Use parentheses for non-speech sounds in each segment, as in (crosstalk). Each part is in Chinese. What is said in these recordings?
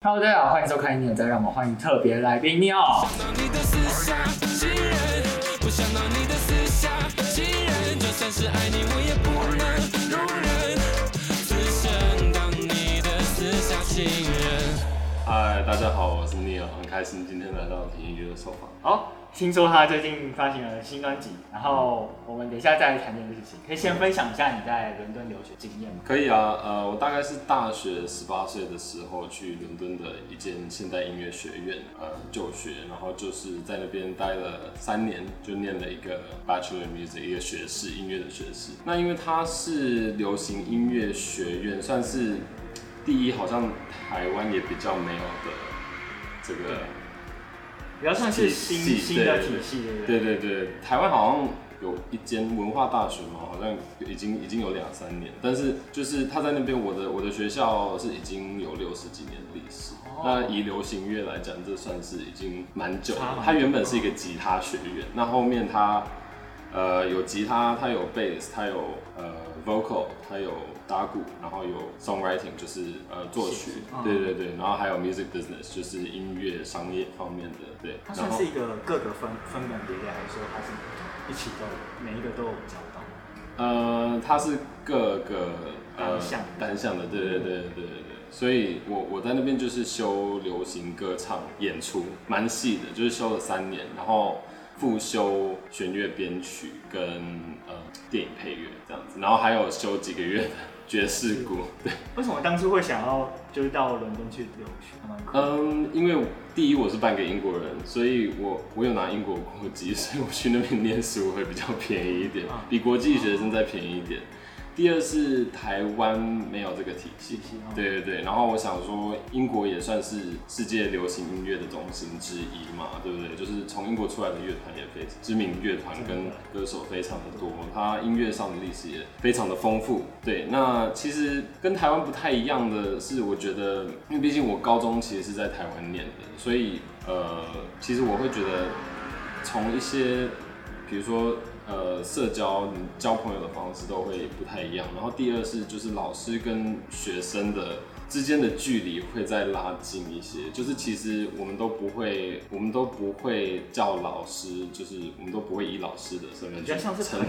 Hello，大家好，欢迎收看《你有在》，让我们欢迎特别来宾。你的私下情人，不想到你的私下情人，就算是爱你，我也不能容忍，只想当你的私下情人。嗨，大家好，我是 Neil，很开心今天来到体育局的受访。好，听说他最近发行了新专辑，然后我们等一下再来谈这件事情。可以先分享一下你在伦敦留学经验吗？可以啊，呃，我大概是大学十八岁的时候去伦敦的一间现代音乐学院呃就学，然后就是在那边待了三年，就念了一个 Bachelor in Music 一个学士，音乐的学士。那因为它是流行音乐学院，算是第一，好像台湾也比较没有的这个。比较像是新新的体系，对不对？对对对，台湾好像有一间文化大学嘛，好像已经已经有两三年，但是就是他在那边，我的我的学校是已经有六十几年的历史。哦那以流行乐来讲，这算是已经蛮久了差蛮。它原本是一个吉他学院，那后面他呃有吉他，他有 bass，它有呃 vocal，他有打鼓，然后有 songwriting，就是呃作曲对对对，然后还有 music business，就是音乐商业方面的，对。它算是一个各个分分门别类，还是说它是一起都有每一个都有教到？呃，它是各个呃单项单项的，对对对对对对。所以我我在那边就是修流行歌唱演出，蛮细的，就是修了三年，然后复修弦乐编曲跟呃电影配乐这样子，然后还有修几个月的爵士鼓，对。为什么当初会想要就是到伦敦去留学？嗯，因为第一我是半个英国人，所以我我有拿英国国籍，所以我去那边念书会比较便宜一点啊，比国际学生再便宜一点。第二是台湾没有这个体系对对对。然后我想说，英国也算是世界流行音乐的中心之一嘛，对不对？就是从英国出来的乐团也非知名乐团跟歌手非常的多，它音乐上的历史也非常的丰富。对，那其实跟台湾不太一样的是，我觉得，因为毕竟我高中其实是在台湾念的，所以呃，其实我会觉得从一些比如说呃社交你交朋友的方式都会不太一样。然后第二是就是老师跟学生的之间的距离会再拉近一些，就是其实我们都不会，我们都不会叫老师，就是我们都不会以老师的身份去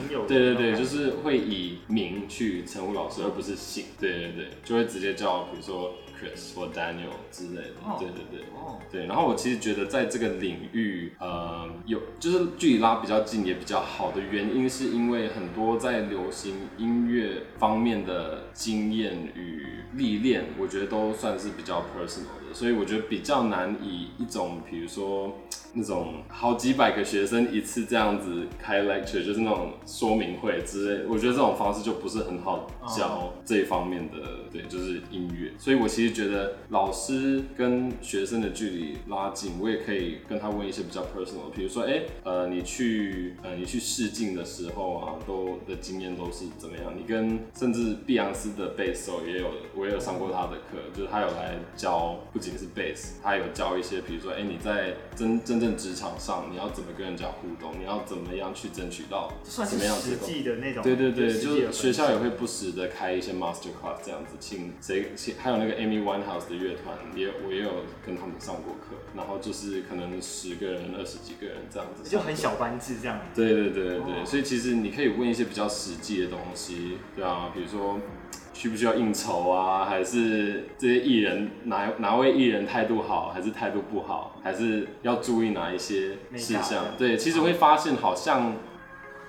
友对对对，就是会以名去称呼老师，而不是姓。对对对，就会直接叫比如说 Chris 或 Daniel 之类的。哦对对对。哦，对，然后我其实觉得在这个领域，呃，有就是距离拉比较近也比较好的原因，是因为很多在流行音乐方面的经验与历练，我觉得都算是比较 personal 的，所以我觉得比较难以一种比如说那种好几百个学生一次这样子开 lecture，就是那种说明会之类，我觉得这种方式就不是很好教这一方面的，对，就是音乐。所以我其实觉得老师跟学生的距离拉近，我也可以跟他问一些比较 personal，比如说，哎、呃，你去呃你去试镜的时候啊，都的经验都是怎么样？你跟甚至碧昂斯的贝斯手也有，我也有上过他的课，就是他有来教，不仅是贝斯，他有教一些，比如说，哎、你在真真正职场上，你要怎么跟人家互动，你要怎么样去争取到算是实什么样的。那种。对对对，就是学校也会不时的开一些 master class 这样子，请谁请还有那个 Amy Winehouse 的乐团，也我也有跟他们上过课，然后就是可能十个人、二十几个人这样子，就很小班制这样。对对对对对，哦所以其实你可以问一些比较实际的东西，对啊，比如说需不需要应酬啊，还是这些艺人哪哪位艺人态度好，还是态度不好，还是要注意哪一些事项？对，其实会发现好像。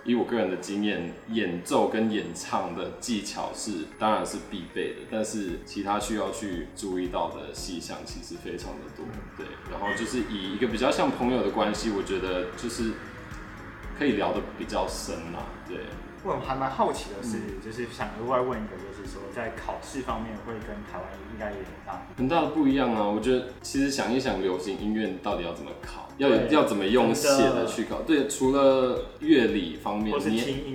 以我个人的经验，演奏跟演唱的技巧是当然是必备的，但是其他需要去注意到的细项其实非常的多。对，然后就是以一个比较像朋友的关系，我觉得就是可以聊得比较深啦。对，我还蛮好奇的是，嗯就是想额外问一个，就是说在考试方面会跟台湾应该也很大。很大的不一样啊。我觉得其实想一想，流行音乐到底要怎么考，要有要怎么用写真的的去考。对，除了乐理方面，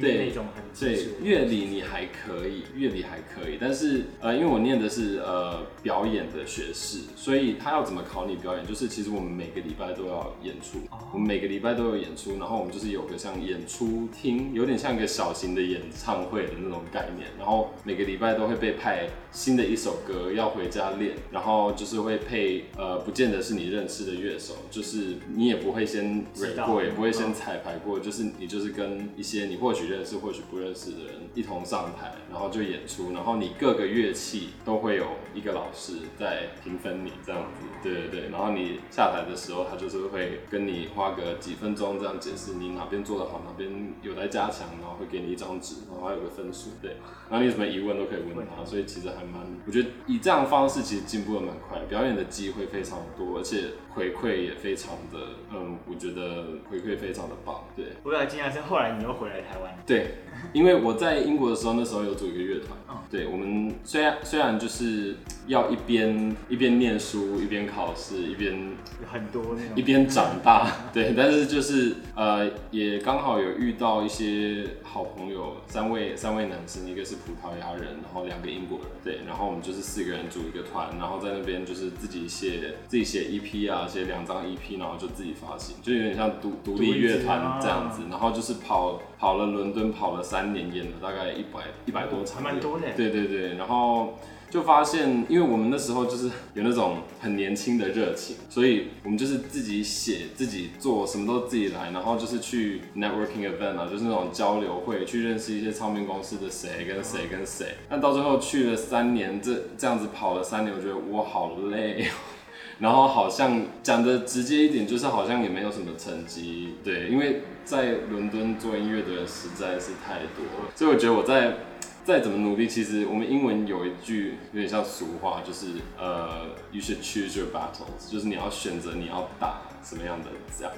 对那种很基对乐理你还可以，乐理还可以，但是呃，因为我念的是呃表演的学士，所以他要怎么考你表演，就是其实我们每个礼拜都要演出，哦我们每个礼拜都有演出，然后我们就是有个像演出厅，有点像一个小型的演唱会的那种概念，然后每个礼拜都会被派新的一首歌要回家练，然后就是会配呃，不见得是你认识的乐手，就是你也不会先过，也不会先嗯彩排过，就是你就是跟一些你或许认识或许不认识的人一同上台，然后就演出，然后你各个乐器都会有一个老师在评分你这样子，对对对，然后你下台的时候，他就是会跟你花个几分钟这样解释你哪边做得好，哪边有待加强，然后会给你一张纸，然后还有个分数，对，然后你有什么疑问都可以问他，所以其实还蛮，我觉得以这样方式其实进步的蛮快，表演的机会非常多，而且回馈也非常的，嗯，我觉得回馈非常的棒，对。我比较惊讶是后来你又回来台湾，对，因为我在英国的时候，那时候有组一个乐团。嗯对，我们虽然虽然就是要一边一边念书，一边考试，一边很多那种一边长大，(laughs) 对，但是就是呃，也刚好有遇到一些好朋友，三位三位男生，一个是葡萄牙人，然后两个英国人，对，然后我们就是四个人组一个团，然后在那边就是自己写自己写 EP 啊，写两张 EP，然后就自己发行，就有点像独独立乐团这样子，然后就是跑跑了伦敦，跑了三年，演了大概一百一百多场，还蛮多的耶对对对，然后。就发现，因为我们那时候就是有那种很年轻的热情，所以我们就是自己写、自己做，什么都自己来，然后就是去 networking event 啊，就是那种交流会，去认识一些唱片公司的谁跟谁跟谁。但到最后去了三年，这这样子跑了三年，我觉得我好累哦。然后好像讲的直接一点，就是好像也没有什么成绩，对，因为在伦敦做音乐的人实在是太多了，所以我觉得我在再怎么努力，其实我们英文有一句有点像俗话，就是呃，you should choose your battles，就是你要选择你要打什么样的这样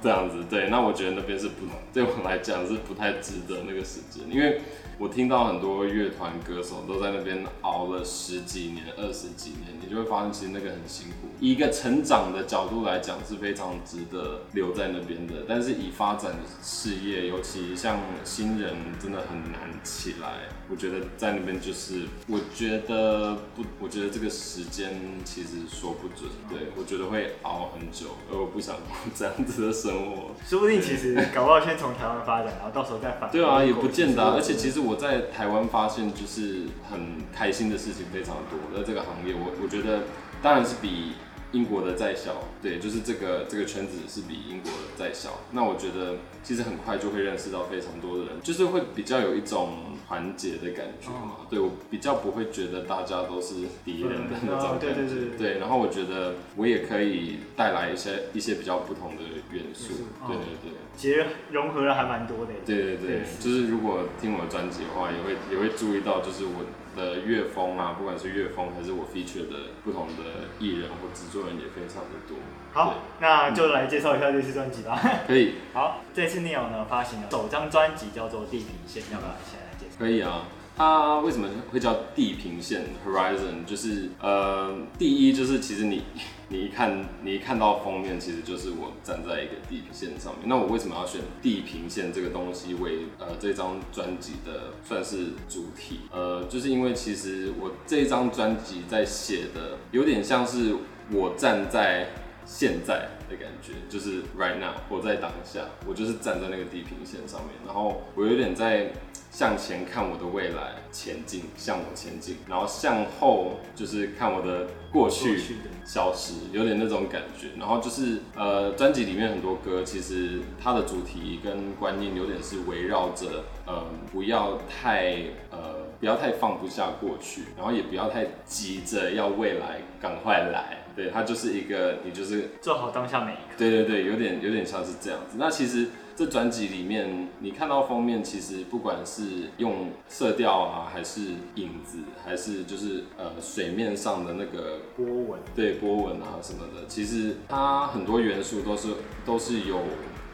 这样子。对，那我觉得那边是不对我来讲是不太值得那个时间，因为我听到很多乐团歌手都在那边熬了十几年、二十几年，你就会发现其实那个很辛苦。以一个成长的角度来讲，是非常值得留在那边的。但是以发展事业，尤其像新人，真的很难起来。我觉得在那边就是，我觉得不，我觉得这个时间其实说不准。对我觉得会熬很久，而我不想过这样子的生活。说不定其实搞不好先从台湾发展，然后到时候再反。对啊，也不见得、啊。而且其实实我在台湾发现，就是很开心的事情非常多。在这个行业，我我觉得当然是比英国的再小，对，就是这个这个圈子是比英国的再小。那我觉得其实很快就会认识到非常多的人，就是会比较有一种团结的感觉嘛。对我比较不会觉得大家都是敌人的那种感觉。哦对对对对对，然后我觉得我也可以带来一些一些比较不同的元素。哦对对对。其实融合了还蛮多的对对对，就是如果听我的专辑的话，也会也会注意到，就是我的乐风啊，不管是乐风还是我 feature 的不同的艺人或制作人也非常的多。好，那就来介绍一下这次专辑吧。(laughs) 可以好，这次 Neil 呢发行了首张专辑叫做《地平线》，要不要先来介绍？可以啊。它为什么会叫地平线 （Horizon）？就是呃，第一就是其实你你一看你一看到封面，其实就是我站在一个地平线上面。那我为什么要选地平线这个东西为呃这张专辑的算是主题？呃，就是因为其实我这张专辑在写的有点像是我站在现在的感觉，就是 right now，我在当下，我就是站在那个地平线上面，然后我有点在向前看我的未来前进，向我前进，然后向后就是看我的过去消失，有点那种感觉。然后就是呃，专辑里面很多歌，其实它的主题跟观念有点是围绕着呃，不要太呃，不要太放不下过去，然后也不要太急着要未来赶快来。对，它就是一个你就是做好当下每一刻。对对对，有点有点像是这样子。那其实这专辑里面，你看到封面，其实不管是用色调啊，还是影子，还是就是呃水面上的那个波纹，对波纹啊什么的，其实它很多元素都是都是有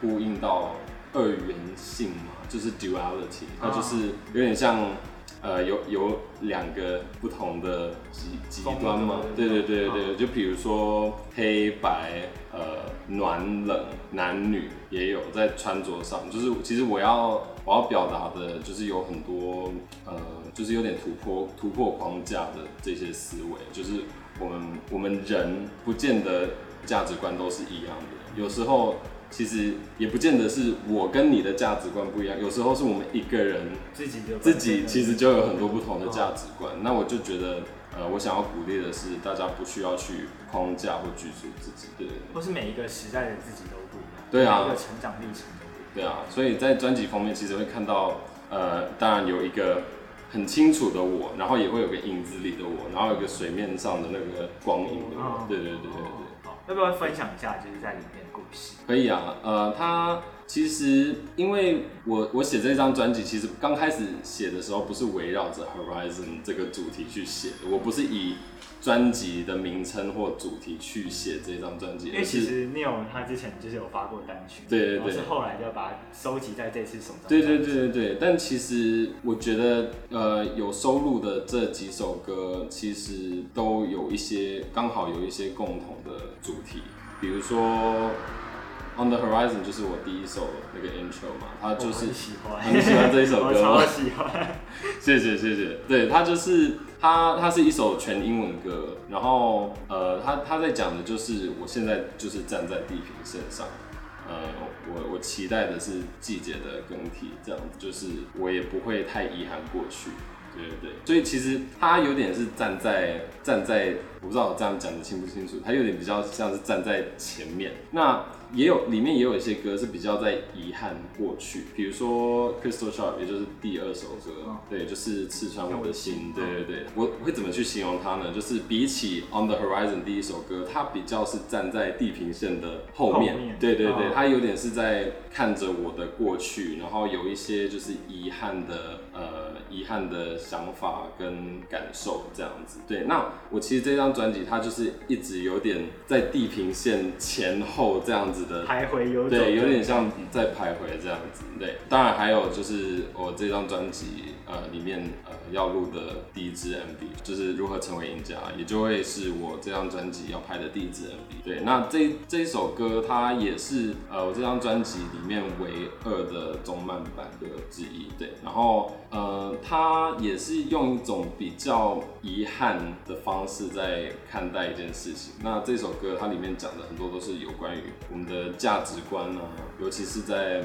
呼应到二元性嘛，就是 duality，它就是有点像。呃，有有两个不同的极极端嘛？对对对对对，就比如说黑白，呃，暖冷男女也有在穿着上，就是其实我要我要表达的，就是有很多呃，就是有点突破突破框架的这些思维，就是我们我们人不见得价值观都是一样的，有时候。其实也不见得是我跟你的价值观不一样，有时候是我们一个人自己就自己其实就有很多不同的价值观。那我就觉得，呃，我想要鼓励的是，大家不需要去框架或拘束自己，对或是每一个时代的自己都不一样，对啊每一个成长历程都不一样。对啊。所以在专辑封面其实会看到，呃，当然有一个很清楚的我，然后也会有个影子里的我，然后有个水面上的那个光影的我。对对对对对。好，要不要分享一下就是在里面的故事？可以啊，呃，他其实因为我我写这张专辑，其实刚开始写的时候不是围绕着 Horizon 这个主题去写的，我不是以专辑的名称或主题去写这张专辑，因为其实 Neil 他之前就是有发过单曲，对对对是后来就把它收集在这次手上。对对对对对，但其实我觉得，呃，有收录的这几首歌，其实都有一些刚好有一些共同的主题，比如说《On the Horizon》就是我第一首那个 intro 嘛，他就是很喜欢，很喜欢这一首歌 (laughs) 喜欢。谢谢谢谢，对，他就是他他是一首全英文歌，然后呃，他他在讲的就是我现在就是站在地平线上，呃，我我期待的是季节的更替，这样子就是我也不会太遗憾过去，对对对，所以其实他有点是站在站在，我不知道我这样讲的清不清楚，他有点比较像是站在前面，那也有里面也有一些歌是比较在遗憾过去，比如说 Crystal Sharp，也就是第二首歌，嗯对，就是刺穿我的心，嗯对对对，我会怎么去形容它呢？就是比起 On the Horizon 第一首歌，它比较是站在地平线的后面，对对对，嗯它有点是在看着我的过去，然后有一些就是遗憾的呃遗憾的想法跟感受这样子。对，那我其实这张专辑它就是一直有点在地平线前后这样子的徘徊游走，对，有点像在徘徊这样子。对，当然还有就是我这张专辑呃里面呃要录的第一支 MV，就是如何成为赢家，也就会是我这张专辑要拍的第一支 MV。对，那这这一首歌它也是呃我这张专辑里面唯二的中慢版歌之一。对，然后呃它也是用一种比较遗憾的方式在看待一件事情。那这首歌它里面讲的很多都是有关于我们的价值观啊，尤其是在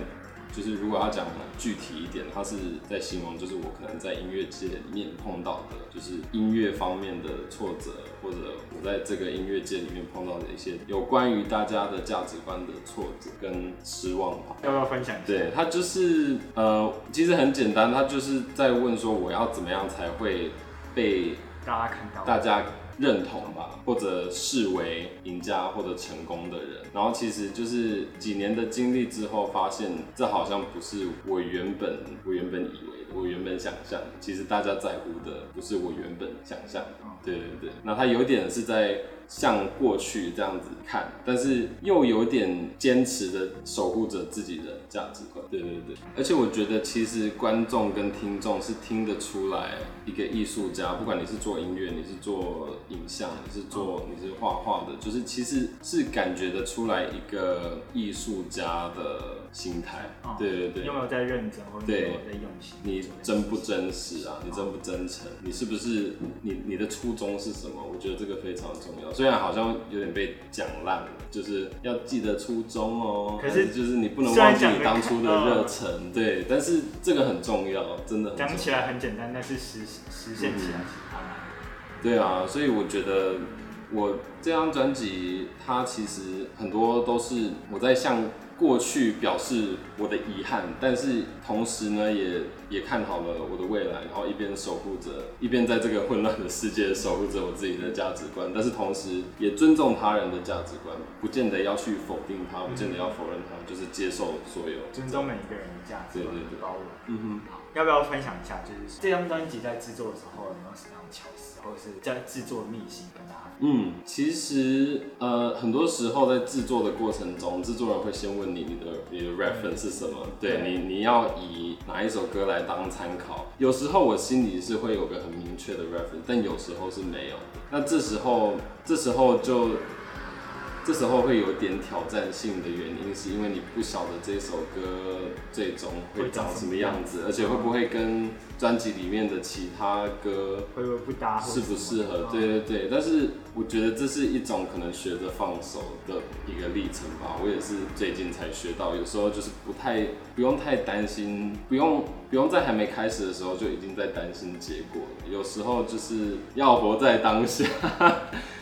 就是如果要讲具体一点，他是在形容就是我可能在音乐界里面碰到的，就是音乐方面的挫折，或者我在这个音乐界里面碰到的一些有关于大家的价值观的挫折跟失望吧。要不要分享一下？对他就是呃，其实很简单，他就是在问说我要怎么样才会被大家看到，大家认同吧，或者视为赢家或者成功的人。然后其实就是几年的经历之后，发现这好像不是我原本我原本以为的，我原本想象。其实大家在乎的不是我原本想象。对对对，那他有点是在向过去这样子看，但是又有点坚持的守护着自己的价值观。对对对，而且我觉得其实观众跟听众是听得出来，一个艺术家，不管你是做音乐，你是做影像，你是做你是画画的，就是其实是感觉得出来一个艺术家的心态。哦对对对你有。没有在认真，或者你有没有在用心？你真不真实啊？你真不真诚？你是不是你你的初衷是什么？我觉得这个非常重要。虽然好像有点被讲烂了，就是要记得初衷哦。可是还就是你不能忘记你当初的热忱，对。但是这个很重要，真的很重要。讲起来很简单，但是实实现起来是很难。对啊，所以我觉得我这张专辑，它其实很多都是我在向过去表示我的遗憾，但是同时呢，也也看好了我的未来，然后一边守护着，一边在这个混乱的世界守护着我自己的价值观，但是同时也尊重他人的价值观，不见得要去否定他，不见得要否认他，就是接受所有。尊重每一个人的价值观对对对包容。嗯好，要不要分享一下？就是这张专辑在制作的时候有没有什么样的巧思，或者是在制作秘辛跟大家？嗯，其实呃，很多时候在制作的过程中，制作人会先问你你的你的 reference 是什么，对对你你要以哪一首歌来当参考。有时候我心里是会有个很明确的 reference，但有时候是没有的。那这时候这时候就。这这时候会有点挑战性的原因，是因为你不晓得这首歌最终会长什么样子，而且会不会跟专辑里面的其他歌会不会不搭？适不适合？对对对对，但是我觉得这是一种可能学着放手的一个历程吧。我也是最近才学到，有时候就是不太不用太担心，不用不用在还没开始的时候就已经在担心结果了。有时候就是要活在当下。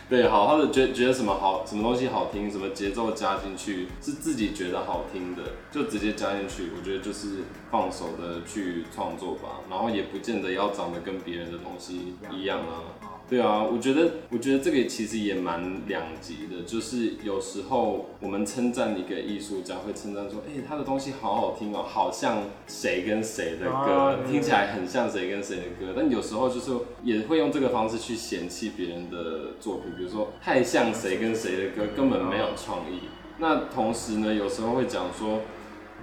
对，好好的觉觉得什么好，什么东西好听，什么节奏加进去是自己觉得好听的，就直接加进去。我觉得就是放手的去创作吧，然后也不见得要长得跟别人的东西一样啊。对啊，我觉得，我觉得这个其实也蛮两极的，就是有时候我们称赞一个艺术家，会称赞说，哎、他的东西好好听哦，好像谁跟谁的歌，啊听起来很像谁跟谁的歌，但有时候就是也会用这个方式去嫌弃别人的作品，比如说太像谁跟谁的歌，根本没有创意。那同时呢，有时候会讲说，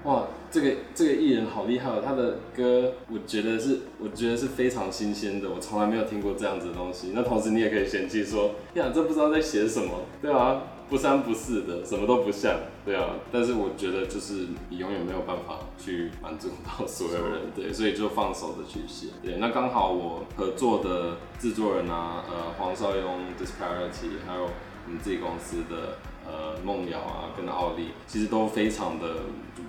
哇，这个这个艺人好厉害哦，他的歌我觉得是我觉得是非常新鲜的，我从来没有听过这样子的东西。那同时你也可以嫌弃说，呀，这不知道在写什么，对啊，不三不四的，什么都不像，对啊。但是我觉得就是你永远没有办法去满足到所有人，对，所以就放手的去写。对，那刚好我合作的制作人啊，呃，黄少庸 Disparity，还有我们自己公司的。呃，梦瑶啊，跟奥利其实都非常的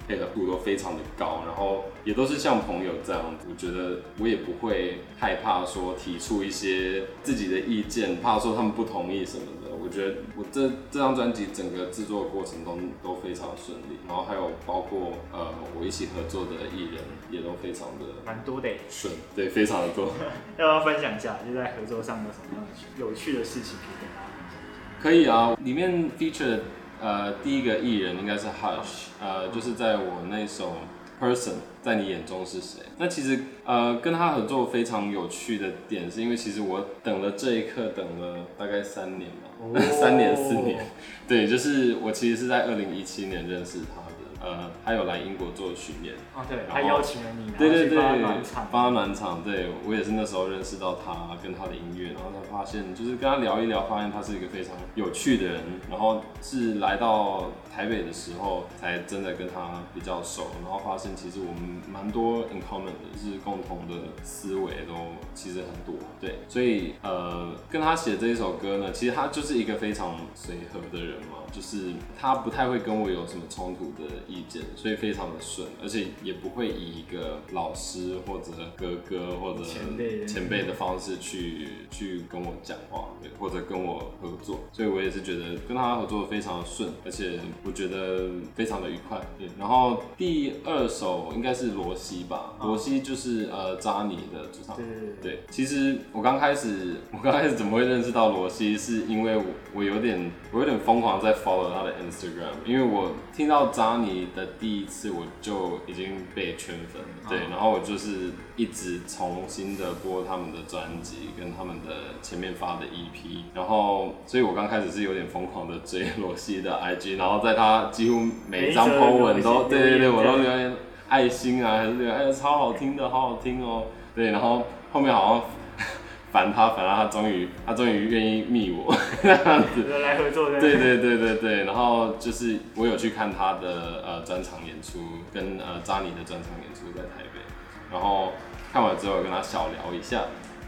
配合度都非常的高，然后也都是像朋友这样。我觉得我也不会害怕说提出一些自己的意见，怕说他们不同意什么的。我觉得我这这张专辑整个制作过程中都非常顺利，然后还有包括呃我一起合作的艺人也都非常的蛮多的耶。顺，对，非常的多。(laughs) 要不要分享一下，就在合作上有什么样有趣的事情可以跟大家分享？可以啊，里面 feature 的呃第一个艺人应该是 Hush，呃就是在我那首 Person 在你眼中是谁？那其实呃跟他合作非常有趣的点，是因为其实我等了这一刻等了大概三年吧，哦。(laughs) 三年四年，对，就是我其实是在二零一七年认识他的，呃他有来英国做巡演。哦，对，然后他邀请了你，对对对，然后去帮他暖场，帮他暖场，对我也是那时候认识到他跟他的音乐，然后才发现就是跟他聊一聊，发现他是一个非常有趣的人，然后是来到台北的时候才真的跟他比较熟，然后发现其实我们蛮多 in common 的，就是共同的思维都其实很多，对，所以呃跟他写这一首歌呢，其实他就是一个非常随和的人嘛，就是他不太会跟我有什么冲突的意见，所以非常的顺，而且也不会以一个老师或者哥哥或者前辈。的前辈的方式去去跟我讲话，对，或者跟我合作，所以我也是觉得跟他合作非常的顺，而且我觉得非常的愉快。对，然后第二首应该是罗西吧，哦罗西就是呃扎尼的主唱。对，对，其实我刚开始，我刚开始怎么会认识到罗西，是因为我我有点我有点疯狂在 follow 他的 Instagram，因为我听到扎尼的第一次我就已经被圈粉了，对，哦然后我就是一直重新的播他们的专辑跟他们的前面发的 EP，然后所以我刚开始是有点疯狂的追罗西的 IG，然后在他几乎每一张 po 文都对对对，我都留言爱心啊，还是留言哎呀超好听的，好好听哦。对，然后后面好像烦他，烦到他终于他终于愿意密我。(laughs) 这样子。对来合作的，对对对对对，然后就是我有去看他的呃专场演出，跟呃扎尼的专场演出在台北，然后看完之后跟他小聊一下，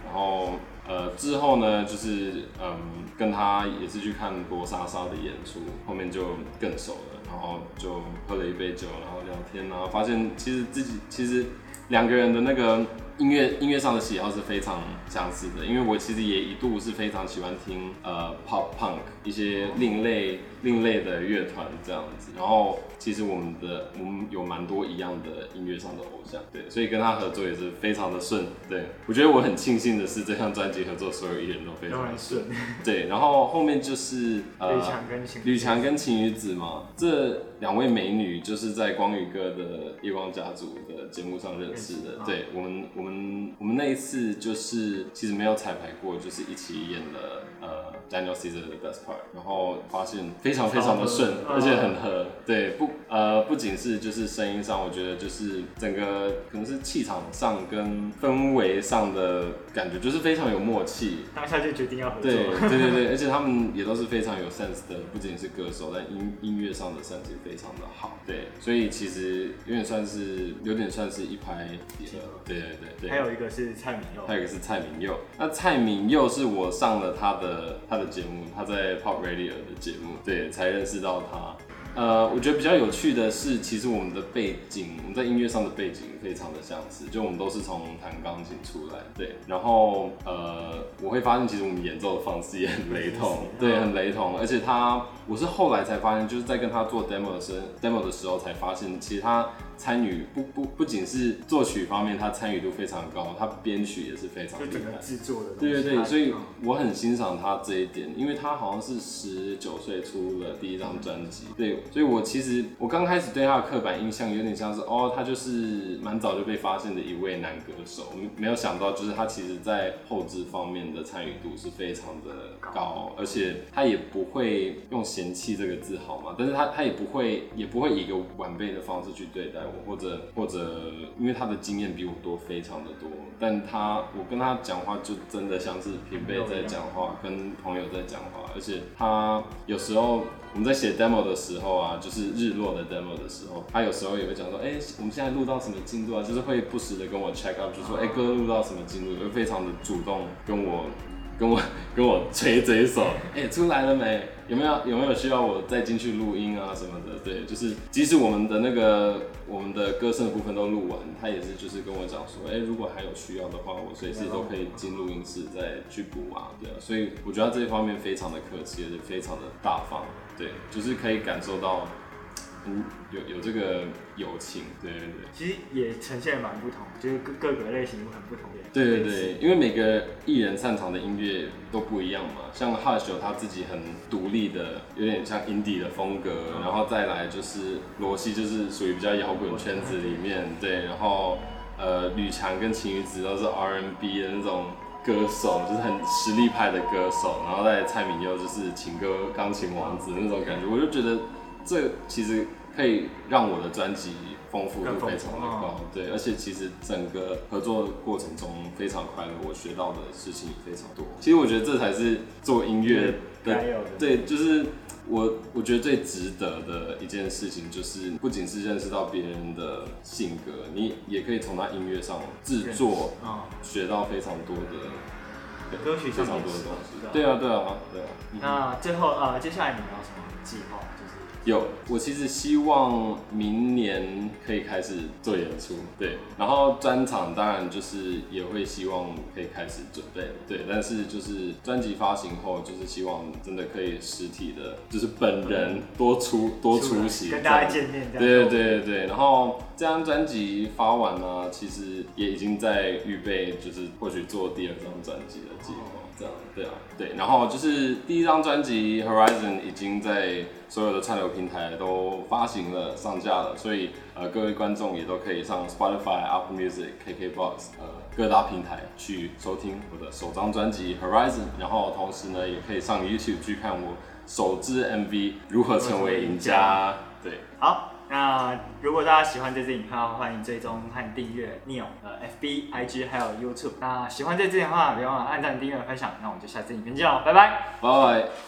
然后呃之后呢就是嗯跟他也是去看罗莎莎的演出，后面就更熟了，然后就喝了一杯酒，然后聊天，然后发现其实自己其实两个人的那个音乐音乐上的喜好是非常相似的，因为我其实也一度是非常喜欢听呃 pop punk 一些另类另类的乐团这样子，然后其实我们的我们有蛮多一样的音乐上的偶像，对，所以跟他合作也是非常的顺，对我觉得我很庆幸的是这张专辑合作所有艺人都非常的顺，(laughs) 顺。对，然后后面就是呃吕强跟秦吕强跟晴雨子嘛，这两位美女就是在光宇哥的《夜光家族》的节目上认识的。对我们，我们我们那一次就是其实没有彩排过，就是一起演了呃 Daniel Caesar 的 Best Part，然后发现非常非常的顺，而且很合。对，不呃不仅是就是声音上，我觉得就是整个可能是气场上跟氛围上的感感觉就是非常有默契。当下就决定要合作。对对对对，而且他们也都是非常有 sense 的，不仅是歌手，但音音乐上的 sense 也非常的好。对，所以其实有点算是有点算是一拍即合。对对对对。还有一个是蔡明佑，还有一个是蔡明佑，那蔡明佑是我上了他的他的节目，他在 Pop Radio 的节目，对，才认识到他。呃，我觉得比较有趣的是，其实我们的背景，我们在音乐上的背景非常的相似，就我们都是从弹钢琴出来，对。然后呃，我会发现其实我们演奏的方式也很雷同，对，很雷同。而且他，我是后来才发现，就是在跟他做 demo 的时 demo 的时候才发现，其实他参与不不不仅是作曲方面，他参与度非常高，他编曲也是非常厉就整个害。制作的。对对对，所以嗯我很欣赏他这一点，因为他好像是十九岁出了第一张专辑，对，所以我其实我刚开始对他的刻板印象有点像是哦，他就是蛮早就被发现的一位男歌手，没没有想到就是他其实在后置方面的参与度是非常的高，而且他也不会用嫌弃这个字好吗？但是他他也不会也不会以一个晚辈的方式去对待我，或者或者因为他的经验比我多非常的多，但他我跟他讲话就真的像是平辈在讲话，跟朋友在讲话，而且他有时候我们在写 demo 的时候啊，就是日落的 demo 的时候，他有时候也会讲说，哎、我们现在录到什么进度啊？就是会不时的跟我 check up，就说，哎、哥录到什么进度，就非常的主动跟我跟我 (laughs) 跟我吹这一首，哎、出来了没？有没有有没有需要我再进去录音啊什么的？对，就是即使我们的那个我们的歌声的部分都录完，他也是就是跟我讲说，哎、如果还有需要的话，我随时都可以进录音室再去补啊，对啊，所以我觉得这一方面非常的客气，也是非常的大方，对，就是可以感受到，嗯，有有这个友情，对对对。其实也呈现蛮不同，就是各各个类型很不同的。对对对，因为每个艺人擅长的音乐都不一样嘛。像 Hush 有他自己很独立的，有点像 indie 的风格，然后再来就是罗西，就是属于比较摇滚圈子里面，对，然后呃吕强跟秦宇子都是 R&B 的那种歌手，就是很实力派的歌手，然后再蔡明佑就是情歌钢琴王子那种感觉，我就觉得这其实可以让我的专辑丰富度非常的高，对，而且其实整个合作过程中非常快乐，我学到的事情也非常多。其实我觉得这才是做音乐的该有的对，就是我我觉得最值得的一件事情，就是不仅是认识到别人的性格，你也可以从他音乐上制作啊，学到非常多的对歌曲非常多的东西。对啊，对啊，对啊。嗯那最后呃，接下来你们有什么计划？就是有，我其实希望明年可以开始做演出，对，然后专场当然就是也会希望可以开始准备，对，但是就是专辑发行后，就是希望真的可以实体的，就是本人多出多出席，跟大家见面。对对对对，然后这张专辑发完呢，其实也已经在预备，就是或许做第二张专辑的计划，这样对啊对，然后就是第一张专辑 Horizon 已经在所有的串流平台都发行了上架了，所以呃各位观众也都可以上 Spotify、Apple Music、KKBox 呃各大平台去收听我的首张专辑 Horizon，然后同时呢也可以上 YouTube 去看我首支 MV 如何成为赢家，对。好，那如果大家喜欢这支影片的话，欢迎追踪和订阅 Neo 的 FB、IG 还有 YouTube。那喜欢这支影片的话，别忘了按赞、订阅、分享。那我们就下次影片见喽，拜拜。拜拜。